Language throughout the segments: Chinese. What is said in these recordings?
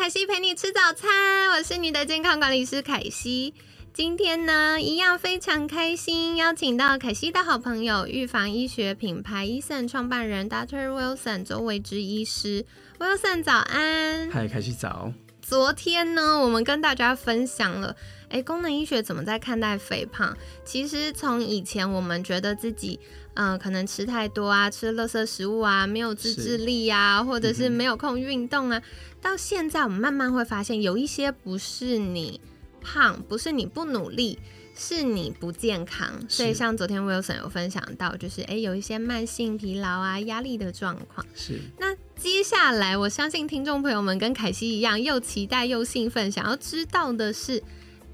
凯西陪你吃早餐，我是你的健康管理师凯西。今天呢，一样非常开心，邀请到凯西的好朋友，预防医学品牌医生创办人 Dr. Wilson 周维之医师。Wilson 早安，嗨，凯西早。昨天呢，我们跟大家分享了，哎，功能医学怎么在看待肥胖？其实从以前我们觉得自己，嗯，可能吃太多啊，吃垃圾食物啊，没有自制力啊，或者是没有空运动啊，到现在我们慢慢会发现，有一些不是你胖，不是你不努力，是你不健康。所以像昨天 Wilson 有分享到，就是哎，有一些慢性疲劳啊、压力的状况。是。那接下来，我相信听众朋友们跟凯西一样，又期待又兴奋，想要知道的是，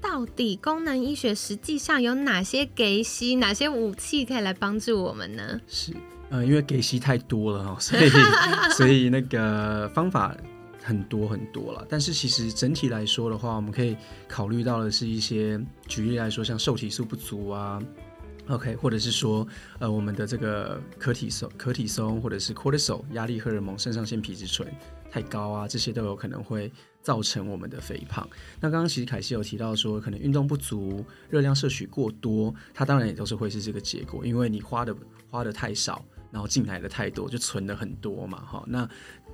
到底功能医学实际上有哪些给息，哪些武器可以来帮助我们呢？是，呃，因为给息太多了哈，所以 所以那个方法很多很多了。但是其实整体来说的话，我们可以考虑到的是一些，举例来说，像受体素不足啊。OK，或者是说，呃，我们的这个可体松、可体松，或者是 cortisol 压力荷尔蒙、肾上腺皮质醇太高啊，这些都有可能会造成我们的肥胖。那刚刚其实凯西有提到说，可能运动不足、热量摄取过多，它当然也都是会是这个结果，因为你花的花的太少，然后进来的太多，就存的很多嘛，哈。那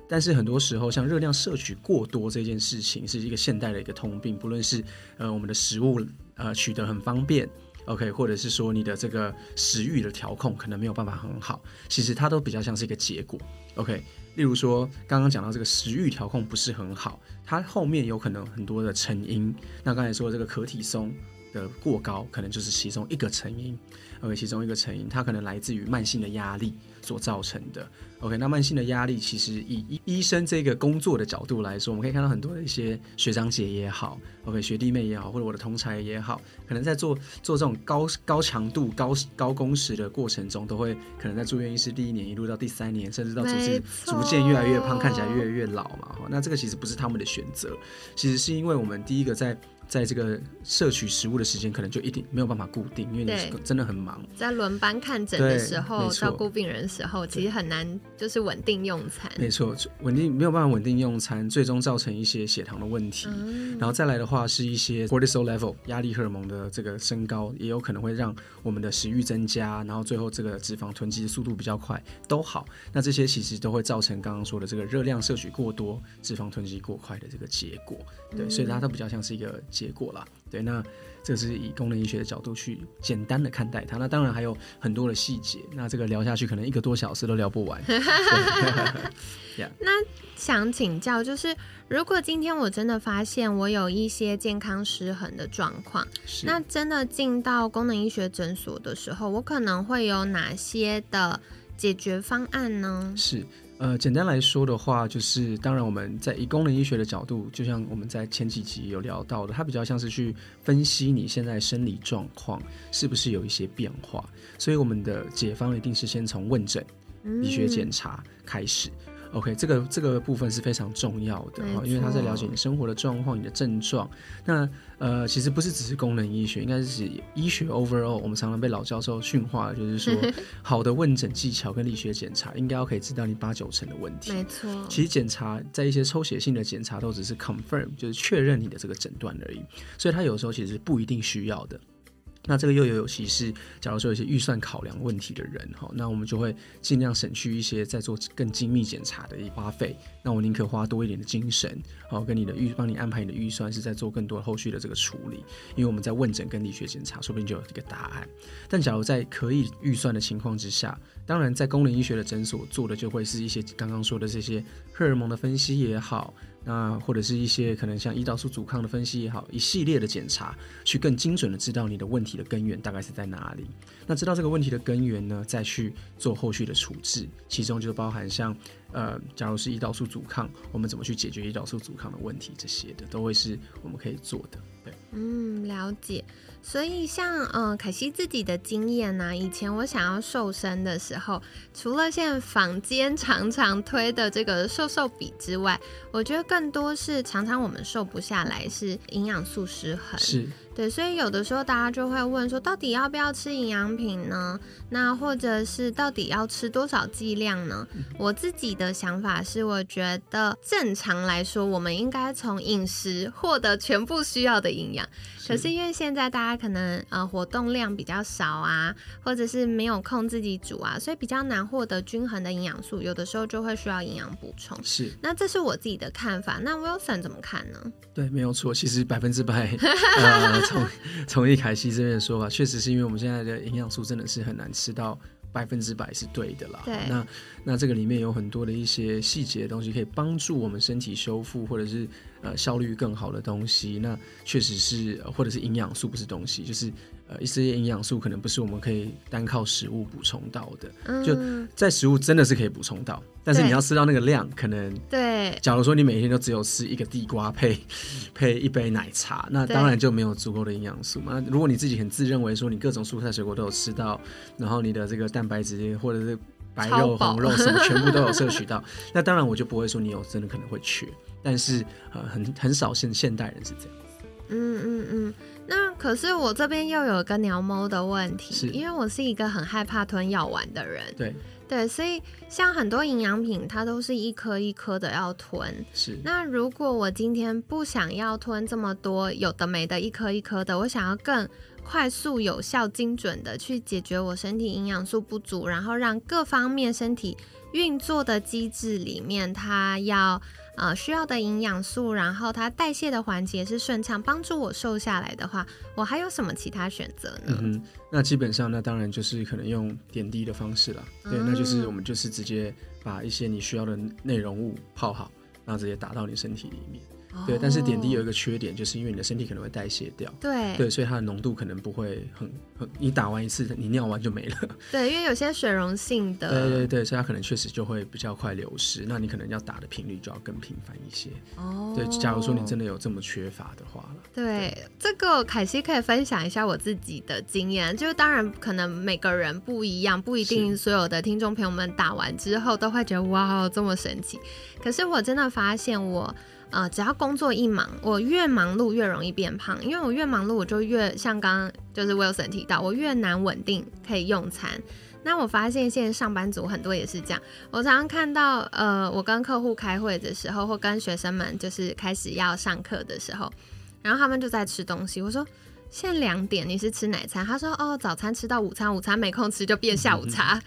但是很多时候，像热量摄取过多这件事情，是一个现代的一个通病，不论是呃我们的食物呃取得很方便。OK，或者是说你的这个食欲的调控可能没有办法很好，其实它都比较像是一个结果。OK，例如说刚刚讲到这个食欲调控不是很好，它后面有可能很多的成因。那刚才说这个可体松的过高，可能就是其中一个成因。OK，其中一个成因，它可能来自于慢性的压力所造成的。OK，那慢性的压力其实以医医生这个工作的角度来说，我们可以看到很多的一些学长姐也好，OK，学弟妹也好，或者我的同才也好，可能在做做这种高高强度、高高工时的过程中，都会可能在住院医师第一年一路到第三年，甚至到逐渐逐渐越来越胖，看起来越来越老嘛。那这个其实不是他们的选择，其实是因为我们第一个在。在这个摄取食物的时间可能就一定没有办法固定，因为你真的很忙。在轮班看诊的时候，照顾病人的时候，其实很难就是稳定用餐。没错，稳定没有办法稳定用餐，最终造成一些血糖的问题。然后再来的话，是一些 cortisol level 压力荷尔蒙的这个升高，也有可能会让我们的食欲增加，然后最后这个脂肪囤积的速度比较快，都好。那这些其实都会造成刚刚说的这个热量摄取过多、脂肪囤积过快的这个结果。对，所以它都比较像是一个。结果了，对，那这是以功能医学的角度去简单的看待它。那当然还有很多的细节，那这个聊下去可能一个多小时都聊不完。那想请教，就是如果今天我真的发现我有一些健康失衡的状况，那真的进到功能医学诊所的时候，我可能会有哪些的解决方案呢？是。呃，简单来说的话，就是当然我们在以功能医学的角度，就像我们在前几集有聊到的，它比较像是去分析你现在生理状况是不是有一些变化，所以我们的解方一定是先从问诊、医学检查开始。OK，这个这个部分是非常重要的哈，因为他在了解你生活的状况、你的症状。那呃，其实不是只是功能医学，应该是指医学 overall。我们常常被老教授训话，就是说，好的问诊技巧跟力学检查，应该要可以知道你八九成的问题。没错，其实检查在一些抽血性的检查都只是 confirm，就是确认你的这个诊断而已。所以它有时候其实不一定需要的。那这个又有尤其是，假如说有些预算考量问题的人哈，那我们就会尽量省去一些在做更精密检查的花费。那我宁可花多一点的精神，好跟你的预帮你安排你的预算，是在做更多后续的这个处理。因为我们在问诊跟理学检查，说不定就有一个答案。但假如在可以预算的情况之下，当然在功能医学的诊所做的就会是一些刚刚说的这些荷尔蒙的分析也好。那或者是一些可能像胰岛素阻抗的分析也好，一系列的检查，去更精准的知道你的问题的根源大概是在哪里。那知道这个问题的根源呢，再去做后续的处置，其中就包含像呃，假如是胰岛素阻抗，我们怎么去解决胰岛素阻抗的问题，这些的都会是我们可以做的。对，嗯，了解。所以像呃，凯西自己的经验呢，以前我想要瘦身的时候，除了现在坊间常常推的这个瘦瘦笔之外，我觉得更多是常常我们瘦不下来，是营养素失衡。是。对，所以有的时候大家就会问说，到底要不要吃营养品呢？那或者是到底要吃多少剂量呢？我自己的想法是，我觉得正常来说，我们应该从饮食获得全部需要的营养。可是因为现在大家可能呃活动量比较少啊，或者是没有空自己煮啊，所以比较难获得均衡的营养素，有的时候就会需要营养补充。是，那这是我自己的看法。那 Wilson 怎么看呢？对，没有错，其实百分之百。呃，从 从易凯西这边的说法，确实是因为我们现在的营养素真的是很难吃到百分之百是对的啦。对，那那这个里面有很多的一些细节的东西，可以帮助我们身体修复，或者是呃效率更好的东西。那确实是，或者是营养素不是东西，就是。呃，一些营养素可能不是我们可以单靠食物补充到的，就在食物真的是可以补充到，但是你要吃到那个量，可能对。假如说你每天都只有吃一个地瓜配 配一杯奶茶，那当然就没有足够的营养素嘛。如果你自己很自认为说你各种蔬菜水果都有吃到，然后你的这个蛋白质或者是白肉红肉什么全部都有摄取到，那当然我就不会说你有真的可能会缺，但是呃很很少现现代人是这样。嗯嗯嗯。那可是我这边又有一个鸟猫的问题，是因为我是一个很害怕吞药丸的人。对对，所以像很多营养品，它都是一颗一颗的要吞。是。那如果我今天不想要吞这么多有的没的，一颗一颗的，我想要更快速、有效、精准的去解决我身体营养素不足，然后让各方面身体运作的机制里面，它要。呃，需要的营养素，然后它代谢的环节是顺畅，帮助我瘦下来的话，我还有什么其他选择呢？嗯那基本上，那当然就是可能用点滴的方式了。对，那就是我们就是直接把一些你需要的内容物泡好，然后直接打到你身体里面。对，但是点滴有一个缺点，就是因为你的身体可能会代谢掉。对对，所以它的浓度可能不会很很，你打完一次，你尿完就没了。对，因为有些水溶性的。对对对，所以它可能确实就会比较快流失。那你可能要打的频率就要更频繁一些。哦。对，假如说你真的有这么缺乏的话了。对，这个凯西可以分享一下我自己的经验，就是当然可能每个人不一样，不一定所有的听众朋友们打完之后都会觉得哇这么神奇。可是我真的发现我。呃，只要工作一忙，我越忙碌越容易变胖，因为我越忙碌，我就越像刚刚就是 Wilson 提到，我越难稳定可以用餐。那我发现现在上班族很多也是这样，我常常看到，呃，我跟客户开会的时候，或跟学生们就是开始要上课的时候，然后他们就在吃东西，我说现在两点，你是吃哪餐？他说哦，早餐吃到午餐，午餐没空吃就变下午茶。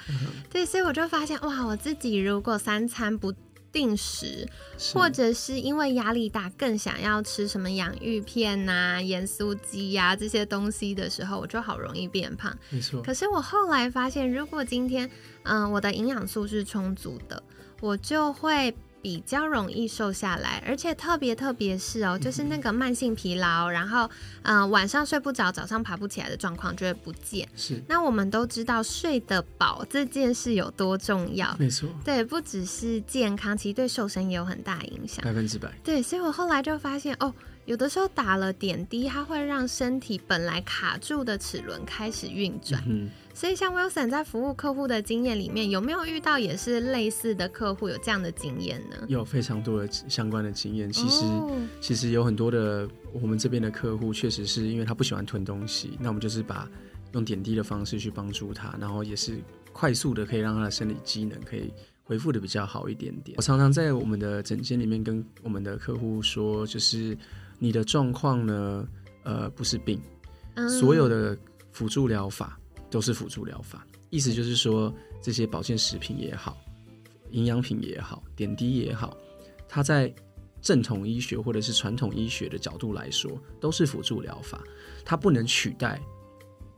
对，所以我就发现哇，我自己如果三餐不。定时，或者是因为压力大，更想要吃什么养芋片呐、盐酥鸡呀这些东西的时候，我就好容易变胖。没错。可是我后来发现，如果今天，嗯，我的营养素是充足的，我就会。比较容易瘦下来，而且特别特别是哦，就是那个慢性疲劳，然后嗯晚上睡不着，早上爬不起来的状况就会不见。是，那我们都知道睡得饱这件事有多重要。没错，对，不只是健康，其实对瘦身也有很大影响。百分之百。对，所以我后来就发现哦，有的时候打了点滴，它会让身体本来卡住的齿轮开始运转。嗯。所以，像 Wilson 在服务客户的经验里面，有没有遇到也是类似的客户有这样的经验呢？有非常多的相关的经验。其实，其实有很多的我们这边的客户，确实是因为他不喜欢吞东西，那我们就是把用点滴的方式去帮助他，然后也是快速的可以让他的生理机能可以恢复的比较好一点点。我常常在我们的诊间里面跟我们的客户说，就是你的状况呢，呃，不是病，所有的辅助疗法。都是辅助疗法，意思就是说，这些保健食品也好，营养品也好，点滴也好，它在正统医学或者是传统医学的角度来说，都是辅助疗法，它不能取代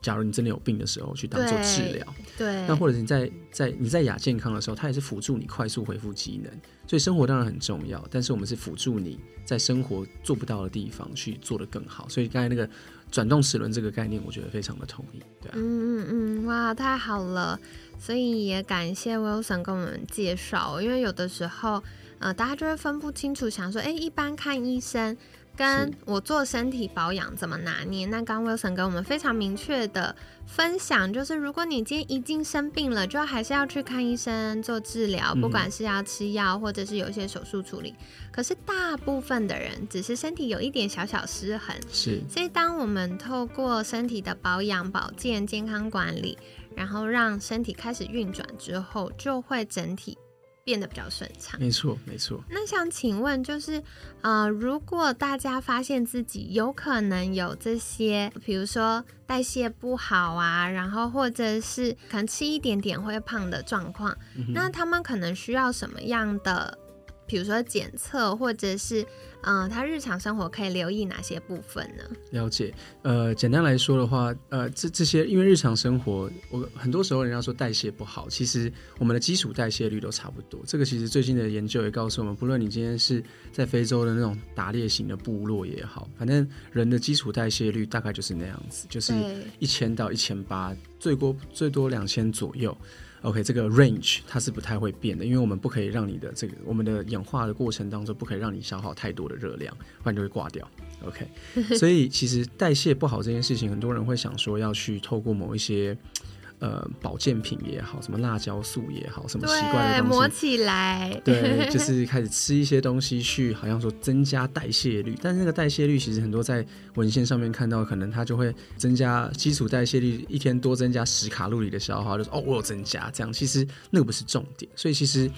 假如你真的有病的时候去当做治疗。对，那或者你在在你在亚健康的时候，它也是辅助你快速恢复机能。所以生活当然很重要，但是我们是辅助你在生活做不到的地方去做得更好。所以刚才那个转动齿轮这个概念，我觉得非常的同意。对啊，嗯嗯嗯，哇，太好了！所以也感谢 Wilson 跟我们介绍，因为有的时候呃，大家就会分不清楚，想说，哎，一般看医生。跟我做身体保养怎么拿捏？那刚 Wilson 跟我们非常明确的分享，就是如果你今天已经生病了，就还是要去看医生做治疗，不管是要吃药或者是有一些手术处理。可是大部分的人只是身体有一点小小失衡，是。所以当我们透过身体的保养、保健、健康管理，然后让身体开始运转之后，就会整体。变得比较顺畅，没错没错。那想请问，就是呃，如果大家发现自己有可能有这些，比如说代谢不好啊，然后或者是可能吃一点点会胖的状况，那他们可能需要什么样的？比如说检测，或者是嗯，他日常生活可以留意哪些部分呢？了解，呃，简单来说的话，呃，这这些因为日常生活，我很多时候人家说代谢不好，其实我们的基础代谢率都差不多。这个其实最近的研究也告诉我们，不论你今天是在非洲的那种打猎型的部落也好，反正人的基础代谢率大概就是那样子，就是一千到一千八，最多最多两千左右。OK，这个 range 它是不太会变的，因为我们不可以让你的这个我们的氧化的过程当中不可以让你消耗太多的热量，不然就会挂掉。OK，所以其实代谢不好这件事情，很多人会想说要去透过某一些。呃，保健品也好，什么辣椒素也好，什么奇怪的东西，磨起来，对，就是开始吃一些东西去，好像说增加代谢率。但是那个代谢率其实很多在文献上面看到，可能它就会增加基础代谢率，一天多增加十卡路里的消耗，就是哦，我有增加这样。其实那个不是重点，所以其实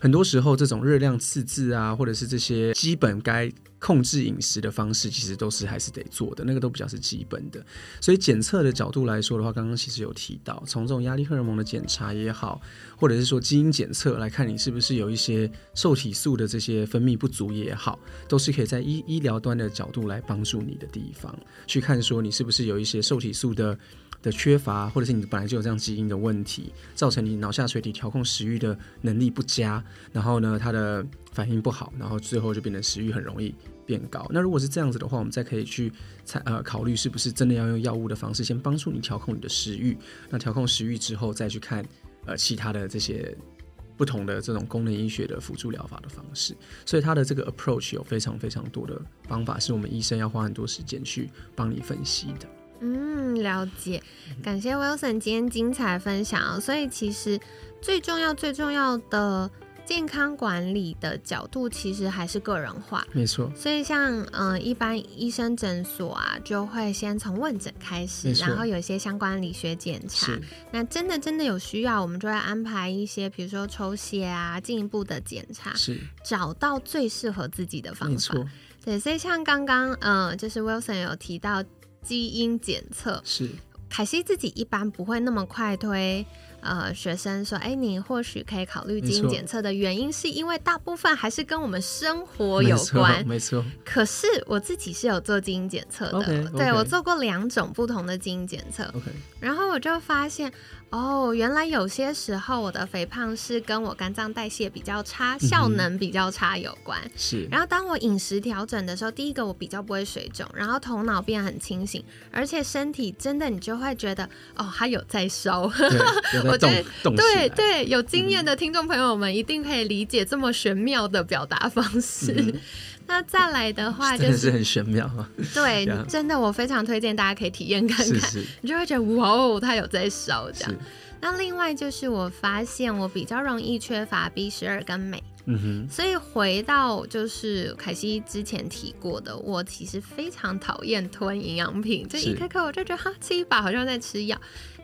很多时候这种热量赤字啊，或者是这些基本该。控制饮食的方式其实都是还是得做的，那个都比较是基本的。所以检测的角度来说的话，刚刚其实有提到，从这种压力荷尔蒙的检查也好，或者是说基因检测来看你是不是有一些受体素的这些分泌不足也好，都是可以在医医疗端的角度来帮助你的地方，去看说你是不是有一些受体素的。的缺乏，或者是你本来就有这样基因的问题，造成你脑下垂体调控食欲的能力不佳，然后呢，它的反应不好，然后最后就变成食欲很容易变高。那如果是这样子的话，我们再可以去参呃考虑是不是真的要用药物的方式先帮助你调控你的食欲。那调控食欲之后，再去看呃其他的这些不同的这种功能医学的辅助疗法的方式。所以它的这个 approach 有非常非常多的方法，是我们医生要花很多时间去帮你分析的。嗯，了解，感谢 Wilson 今天精彩分享。所以其实最重要、最重要的健康管理的角度，其实还是个人化。没错。所以像嗯，一般医生诊所啊，就会先从问诊开始，然后有一些相关理学检查。那真的真的有需要，我们就会安排一些，比如说抽血啊，进一步的检查，是找到最适合自己的方法。没错。对，所以像刚刚嗯，就是 Wilson 有提到。基因检测是凯西自己一般不会那么快推。呃，学生说，哎，你或许可以考虑基因检测的原因，是因为大部分还是跟我们生活有关，没错。可是我自己是有做基因检测的，对我做过两种不同的基因检测，OK，然后我就发现。哦，原来有些时候我的肥胖是跟我肝脏代谢比较差、效能比较差有关。是。然后当我饮食调整的时候，第一个我比较不会水肿，然后头脑变很清醒，而且身体真的你就会觉得哦，它有在烧。我觉得对对，有经验的听众朋友们一定可以理解这么玄妙的表达方式。那再来的话，就是很玄妙啊！对，真的，我非常推荐大家可以体验看看，你就会觉得哇哦，它有在烧这样。那另外就是我发现我比较容易缺乏 B 十二跟镁，嗯哼，所以回到就是凯西之前提过的，我其实非常讨厌吞营养品，就一颗颗我就觉得哈吃一把好像在吃药。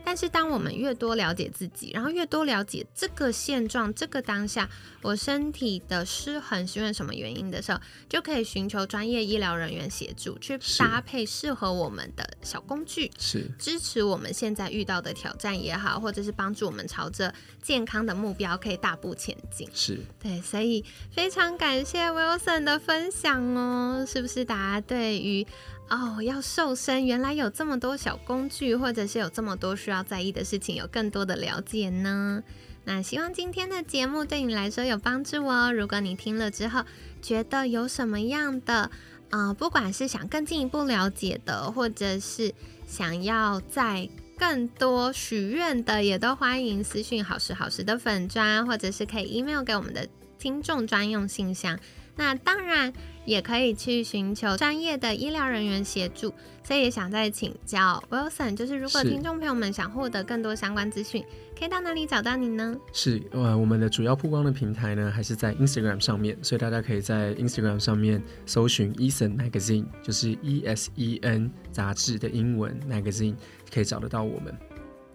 但是，当我们越多了解自己，然后越多了解这个现状、这个当下，我身体的失衡是因为什么原因的时候，就可以寻求专业医疗人员协助，去搭配适合我们的小工具，是支持我们现在遇到的挑战也好，或者是帮助我们朝着健康的目标可以大步前进。是对，所以非常感谢 Wilson 的分享哦，是不是大家对于？哦，要瘦身，原来有这么多小工具，或者是有这么多需要在意的事情，有更多的了解呢？那希望今天的节目对你来说有帮助哦。如果你听了之后觉得有什么样的，呃，不管是想更进一步了解的，或者是想要在更多许愿的，也都欢迎私讯好时好时的粉砖，或者是可以 email 给我们的听众专用信箱。那当然也可以去寻求专业的医疗人员协助。所以也想再请教 Wilson，就是如果听众朋友们想获得更多相关资讯，可以到哪里找到你呢？是呃，我们的主要曝光的平台呢，还是在 Instagram 上面，所以大家可以在 Instagram 上面搜寻 Eason Magazine，就是 E S E N 杂志的英文 Magazine，可以找得到我们。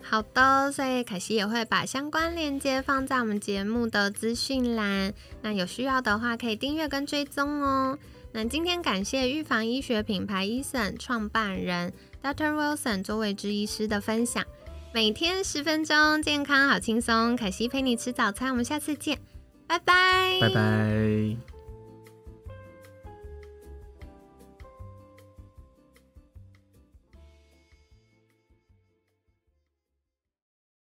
好的，所以凯西也会把相关链接放在我们节目的资讯栏，那有需要的话可以订阅跟追踪哦。那今天感谢预防医学品牌 Eason 创办人 Dr. Wilson 周伟之医师的分享，每天十分钟，健康好轻松。凯西陪你吃早餐，我们下次见，拜拜，拜拜。